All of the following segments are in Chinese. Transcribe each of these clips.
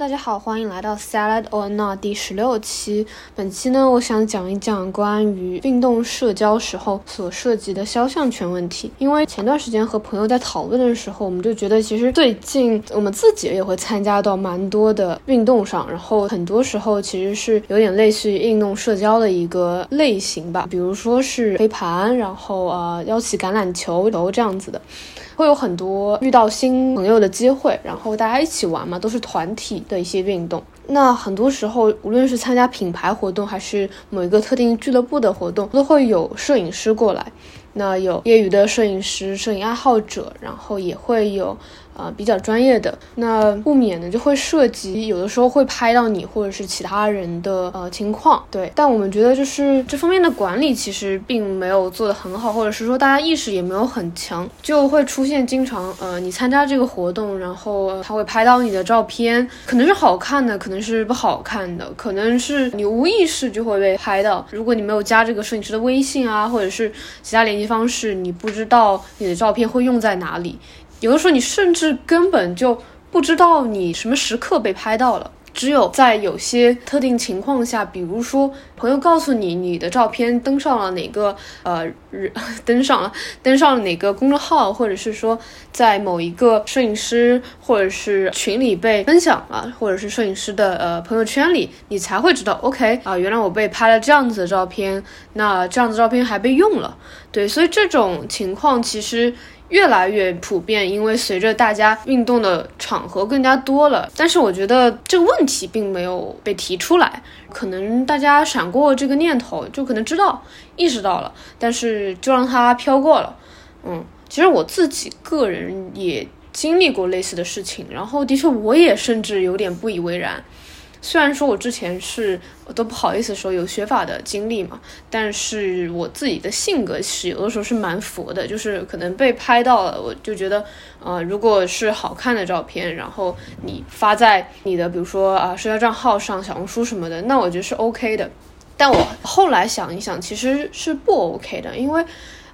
大家好，欢迎来到 Salad or Not 第十六期。本期呢，我想讲一讲关于运动社交时候所涉及的肖像权问题。因为前段时间和朋友在讨论的时候，我们就觉得其实最近我们自己也会参加到蛮多的运动上，然后很多时候其实是有点类似于运动社交的一个类型吧，比如说是飞盘，然后呃邀请橄榄球球这样子的。会有很多遇到新朋友的机会，然后大家一起玩嘛，都是团体的一些运动。那很多时候，无论是参加品牌活动，还是某一个特定俱乐部的活动，都会有摄影师过来。那有业余的摄影师、摄影爱好者，然后也会有。啊，比较专业的，那不免呢就会涉及，有的时候会拍到你或者是其他人的呃情况，对。但我们觉得就是这方面的管理其实并没有做得很好，或者是说大家意识也没有很强，就会出现经常呃你参加这个活动，然后他会拍到你的照片，可能是好看的，可能是不好看的，可能是你无意识就会被拍到。如果你没有加这个摄影师的微信啊，或者是其他联一方式，你不知道你的照片会用在哪里。有的时候你甚至根本就不知道你什么时刻被拍到了，只有在有些特定情况下，比如说朋友告诉你你的照片登上了哪个呃登上了登上了哪个公众号，或者是说在某一个摄影师或者是群里被分享了，或者是摄影师的呃朋友圈里，你才会知道，OK 啊，原来我被拍了这样子的照片，那这样子照片还被用了，对，所以这种情况其实。越来越普遍，因为随着大家运动的场合更加多了，但是我觉得这个问题并没有被提出来，可能大家闪过这个念头，就可能知道、意识到了，但是就让它飘过了。嗯，其实我自己个人也经历过类似的事情，然后的确我也甚至有点不以为然。虽然说我之前是都不好意思说有学法的经历嘛，但是我自己的性格是有的时候是蛮佛的，就是可能被拍到了，我就觉得，呃，如果是好看的照片，然后你发在你的比如说啊社交账号上、小红书什么的，那我觉得是 OK 的。但我后来想一想，其实是不 OK 的，因为。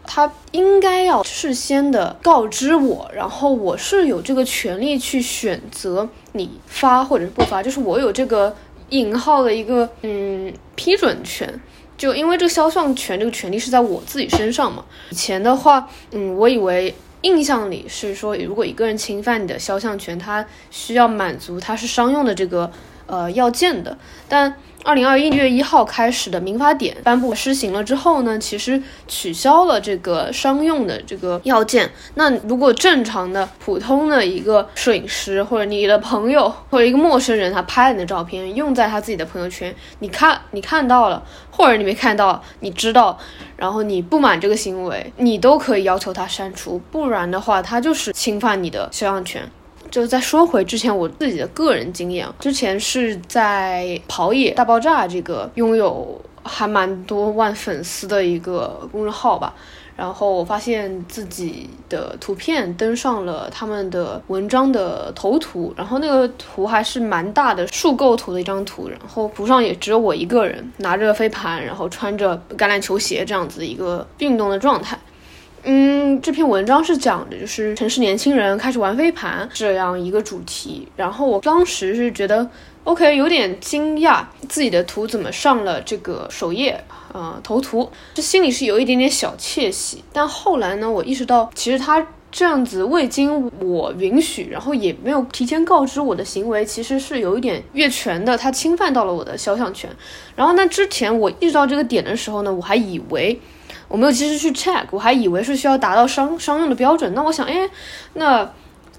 他应该要事先的告知我，然后我是有这个权利去选择你发或者是不发，就是我有这个引号的一个嗯批准权。就因为这个肖像权这个权利是在我自己身上嘛。以前的话，嗯，我以为印象里是说，如果一个人侵犯你的肖像权，他需要满足他是商用的这个呃要件的，但。二零二一月一号开始的民法典颁布施行了之后呢，其实取消了这个商用的这个要件。那如果正常的普通的一个摄影师或者你的朋友或者一个陌生人，他拍了你的照片用在他自己的朋友圈，你看你看到了，或者你没看到，你知道，然后你不满这个行为，你都可以要求他删除，不然的话，他就是侵犯你的肖像权。就再说回之前我自己的个人经验，之前是在跑野大爆炸这个拥有还蛮多万粉丝的一个公众号吧，然后我发现自己的图片登上了他们的文章的头图，然后那个图还是蛮大的数构图的一张图，然后图上也只有我一个人拿着飞盘，然后穿着橄榄球鞋这样子一个运动的状态。嗯，这篇文章是讲的，就是城市年轻人开始玩飞盘这样一个主题。然后我当时是觉得，OK，有点惊讶，自己的图怎么上了这个首页，呃，头图，这心里是有一点点小窃喜。但后来呢，我意识到，其实他这样子未经我允许，然后也没有提前告知我的行为，其实是有一点越权的，他侵犯到了我的肖像权。然后那之前我意识到这个点的时候呢，我还以为。我没有及时去 check，我还以为是需要达到商商用的标准。那我想，哎，那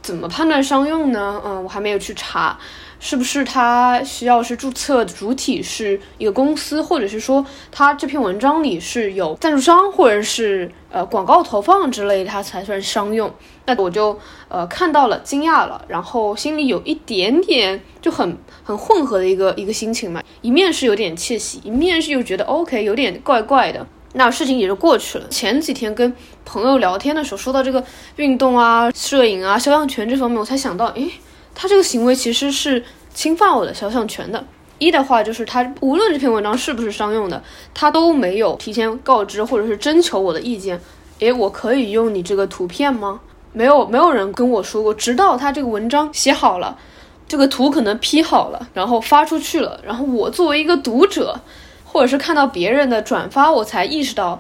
怎么判断商用呢？嗯，我还没有去查，是不是它需要是注册主体是一个公司，或者是说他这篇文章里是有赞助商或者是呃广告投放之类，它才算商用？那我就呃看到了，惊讶了，然后心里有一点点就很很混合的一个一个心情嘛，一面是有点窃喜，一面是又觉得 OK，有点怪怪的。那事情也就过去了。前几天跟朋友聊天的时候，说到这个运动啊、摄影啊、肖像权这方面，我才想到，诶，他这个行为其实是侵犯我的肖像权的。一的话就是他无论这篇文章是不是商用的，他都没有提前告知或者是征求我的意见。诶，我可以用你这个图片吗？没有，没有人跟我说过。直到他这个文章写好了，这个图可能 P 好了，然后发出去了，然后我作为一个读者，或者是看到别人的转发，我才意识到，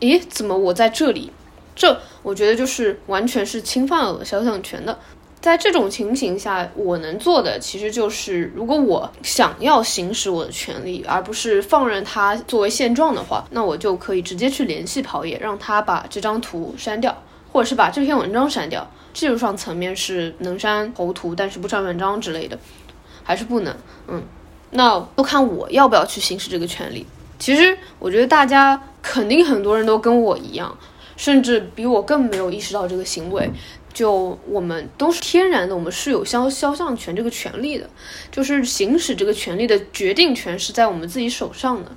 诶，怎么我在这里？这我觉得就是完全是侵犯了我的肖像权的。在这种情形下，我能做的其实就是，如果我想要行使我的权利，而不是放任它作为现状的话，那我就可以直接去联系跑野，让他把这张图删掉，或者是把这篇文章删掉。技术上层面是能删头图，但是不删文章之类的，还是不能。嗯，那都看我要不要去行使这个权利。其实我觉得大家肯定很多人都跟我一样。甚至比我更没有意识到这个行为，就我们都是天然的，我们是有肖肖像权这个权利的，就是行使这个权利的决定权是在我们自己手上的。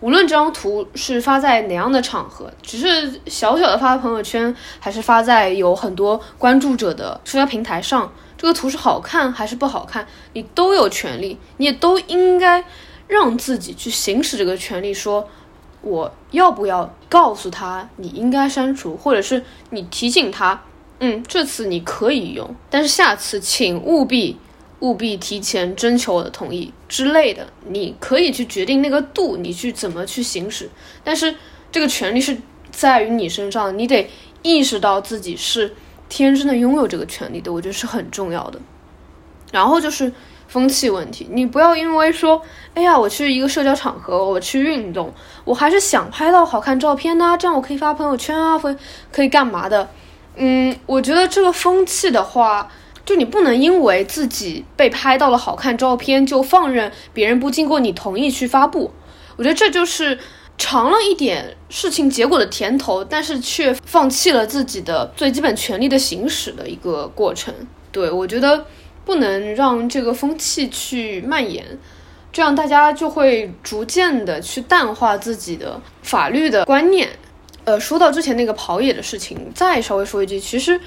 无论这张图是发在哪样的场合，只是小小的发朋友圈，还是发在有很多关注者的社交平台上，这个图是好看还是不好看，你都有权利，你也都应该让自己去行使这个权利，说。我要不要告诉他你应该删除，或者是你提醒他，嗯，这次你可以用，但是下次请务必务必提前征求我的同意之类的。你可以去决定那个度，你去怎么去行使，但是这个权利是在于你身上，你得意识到自己是天生的拥有这个权利的，我觉得是很重要的。然后就是。风气问题，你不要因为说，哎呀，我去一个社交场合，我去运动，我还是想拍到好看照片呢，这样我可以发朋友圈啊，会可以干嘛的？嗯，我觉得这个风气的话，就你不能因为自己被拍到了好看照片，就放任别人不经过你同意去发布。我觉得这就是尝了一点事情结果的甜头，但是却放弃了自己的最基本权利的行使的一个过程。对我觉得。不能让这个风气去蔓延，这样大家就会逐渐的去淡化自己的法律的观念。呃，说到之前那个跑野的事情，再稍微说一句，其实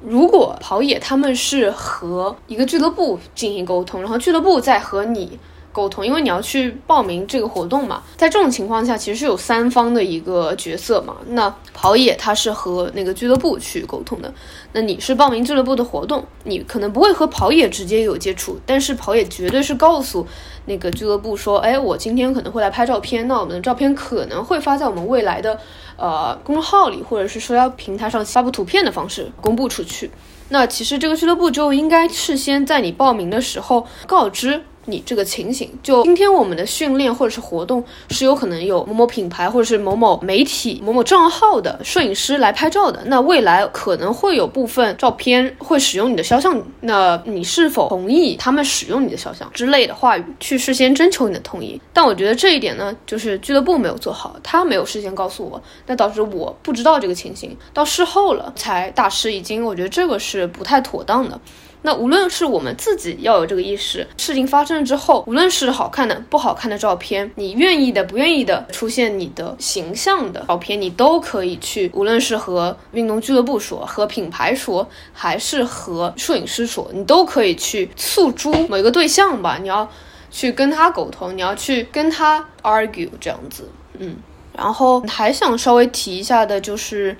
如果跑野他们是和一个俱乐部进行沟通，然后俱乐部再和你。沟通，因为你要去报名这个活动嘛，在这种情况下，其实是有三方的一个角色嘛。那跑野他是和那个俱乐部去沟通的，那你是报名俱乐部的活动，你可能不会和跑野直接有接触，但是跑野绝对是告诉那个俱乐部说，哎，我今天可能会来拍照片，那我们的照片可能会发在我们未来的呃公众号里，或者是社交平台上发布图片的方式公布出去。那其实这个俱乐部就应该事先在你报名的时候告知。你这个情形，就今天我们的训练或者是活动是有可能有某某品牌或者是某某媒体某某账号的摄影师来拍照的，那未来可能会有部分照片会使用你的肖像，那你是否同意他们使用你的肖像之类的话语去事先征求你的同意？但我觉得这一点呢，就是俱乐部没有做好，他没有事先告诉我，那导致我不知道这个情形，到事后了才大吃一惊，我觉得这个是不太妥当的。那无论是我们自己要有这个意识，事情发生了之后，无论是好看的、不好看的照片，你愿意的、不愿意的出现你的形象的照片，你都可以去，无论是和运动俱乐部说、和品牌说，还是和摄影师说，你都可以去诉诸某一个对象吧。你要去跟他沟通，你要去跟他 argue 这样子，嗯。然后还想稍微提一下的就是，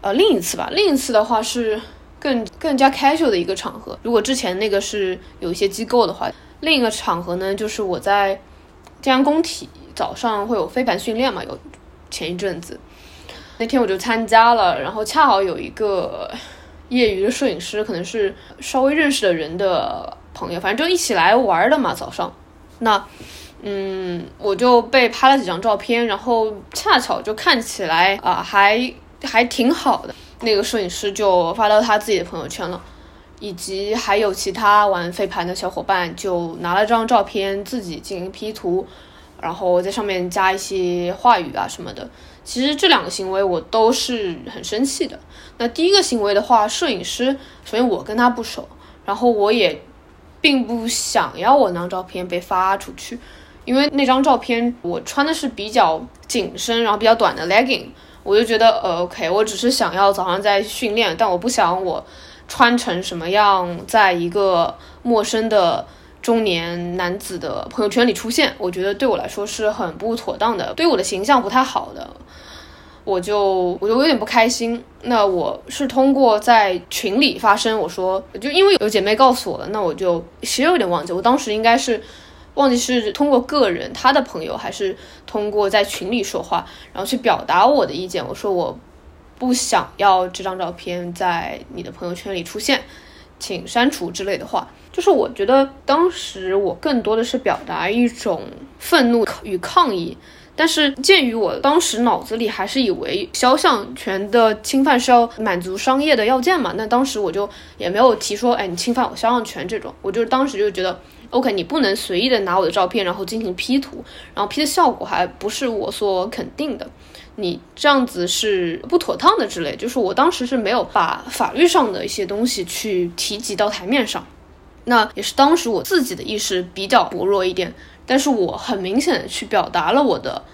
呃，另一次吧，另一次的话是。更更加 casual 的一个场合。如果之前那个是有一些机构的话，另一个场合呢，就是我在建阳工体早上会有飞盘训练嘛，有前一阵子那天我就参加了，然后恰好有一个业余的摄影师，可能是稍微认识的人的朋友，反正就一起来玩的嘛。早上，那嗯，我就被拍了几张照片，然后恰巧就看起来啊，还还挺好的。那个摄影师就发到他自己的朋友圈了，以及还有其他玩飞盘的小伙伴就拿了这张照片自己进行 P 图，然后在上面加一些话语啊什么的。其实这两个行为我都是很生气的。那第一个行为的话，摄影师首先我跟他不熟，然后我也并不想要我那张照片被发出去，因为那张照片我穿的是比较紧身，然后比较短的 legging。我就觉得，呃，OK，我只是想要早上在训练，但我不想我穿成什么样，在一个陌生的中年男子的朋友圈里出现。我觉得对我来说是很不妥当的，对我的形象不太好的。我就我就有点不开心。那我是通过在群里发声，我说就因为有姐妹告诉我了，那我就其实有点忘记，我当时应该是忘记是通过个人他的朋友，还是通过在群里说话，然后去表达我的意见。我说我不想要这张照片在你的朋友圈里出现，请删除之类的话。就是我觉得当时我更多的是表达一种愤怒与抗议。但是鉴于我当时脑子里还是以为肖像权的侵犯是要满足商业的要件嘛，那当时我就也没有提说，哎，你侵犯我肖像权这种，我就当时就觉得，OK，你不能随意的拿我的照片然后进行 P 图，然后 P 的效果还不是我所肯定的，你这样子是不妥当的之类，就是我当时是没有把法律上的一些东西去提及到台面上，那也是当时我自己的意识比较薄弱一点。但是我很明显的去表达了我的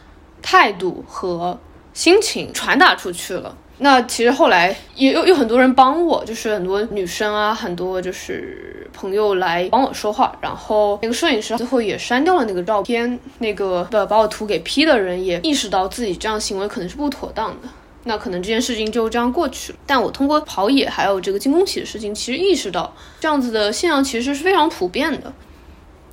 态度和心情，传达出去了。那其实后来也有有很多人帮我，就是很多女生啊，很多就是朋友来帮我说话。然后那个摄影师最后也删掉了那个照片，那个把把我图给 P 的人也意识到自己这样行为可能是不妥当的。那可能这件事情就这样过去了。但我通过跑野还有这个进攻起的事情，其实意识到这样子的现象其实是非常普遍的。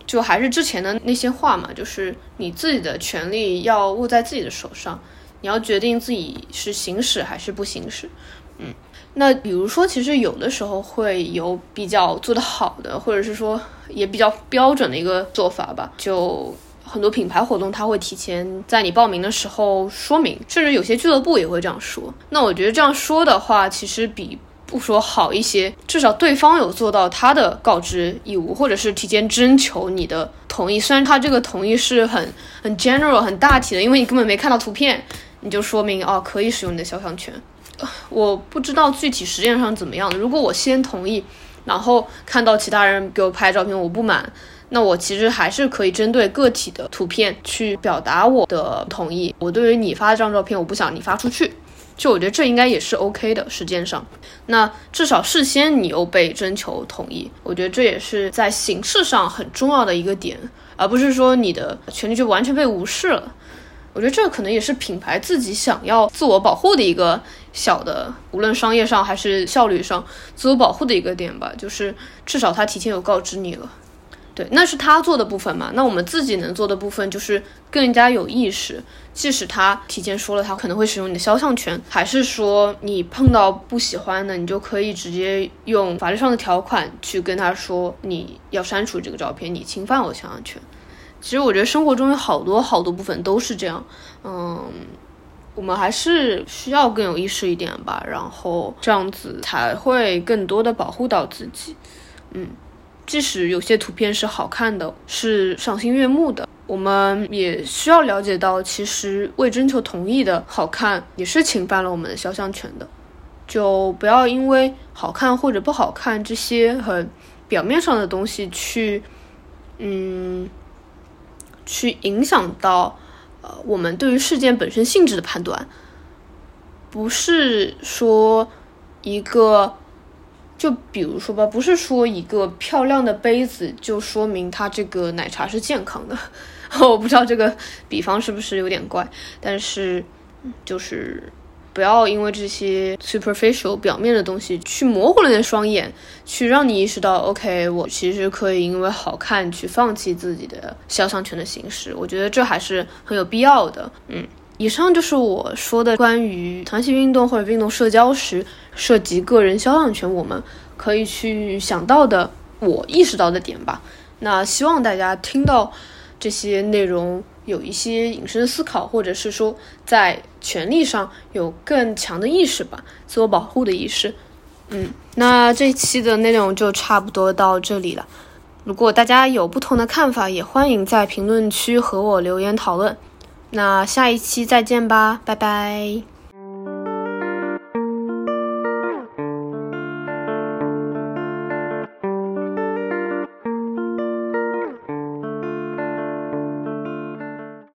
就还是之前的那些话嘛，就是你自己的权利要握在自己的手上，你要决定自己是行使还是不行使。嗯，那比如说，其实有的时候会有比较做得好的，或者是说也比较标准的一个做法吧。就很多品牌活动，他会提前在你报名的时候说明，甚至有些俱乐部也会这样说。那我觉得这样说的话，其实比。不说好一些，至少对方有做到他的告知义务，或者是提前征求你的同意。虽然他这个同意是很很 general 很大体的，因为你根本没看到图片，你就说明哦可以使用你的肖像权。我不知道具体实践上怎么样。如果我先同意，然后看到其他人给我拍照片我不满，那我其实还是可以针对个体的图片去表达我的同意。我对于你发这张照片，我不想你发出去。就我觉得这应该也是 OK 的，时间上，那至少事先你又被征求同意，我觉得这也是在形式上很重要的一个点，而不是说你的权利就完全被无视了。我觉得这可能也是品牌自己想要自我保护的一个小的，无论商业上还是效率上，自我保护的一个点吧，就是至少他提前有告知你了。对，那是他做的部分嘛？那我们自己能做的部分就是更加有意识。即使他提前说了他可能会使用你的肖像权，还是说你碰到不喜欢的，你就可以直接用法律上的条款去跟他说你要删除这个照片，你侵犯我肖像权。其实我觉得生活中有好多好多部分都是这样。嗯，我们还是需要更有意识一点吧，然后这样子才会更多的保护到自己。嗯。即使有些图片是好看的，是赏心悦目的，我们也需要了解到，其实未征求同意的好看也是侵犯了我们的肖像权的。就不要因为好看或者不好看这些很表面上的东西去，嗯，去影响到呃我们对于事件本身性质的判断。不是说一个。就比如说吧，不是说一个漂亮的杯子就说明它这个奶茶是健康的。我不知道这个比方是不是有点怪，但是就是不要因为这些 superficial 表面的东西去模糊了你的双眼，去让你意识到，OK，我其实可以因为好看去放弃自己的肖像权的形式。我觉得这还是很有必要的。嗯。以上就是我说的关于团体运动或者运动社交时涉及个人肖像权，我们可以去想到的，我意识到的点吧。那希望大家听到这些内容有一些隐身思考，或者是说在权利上有更强的意识吧，自我保护的意识。嗯，那这一期的内容就差不多到这里了。如果大家有不同的看法，也欢迎在评论区和我留言讨论。那下一期再见吧，拜拜。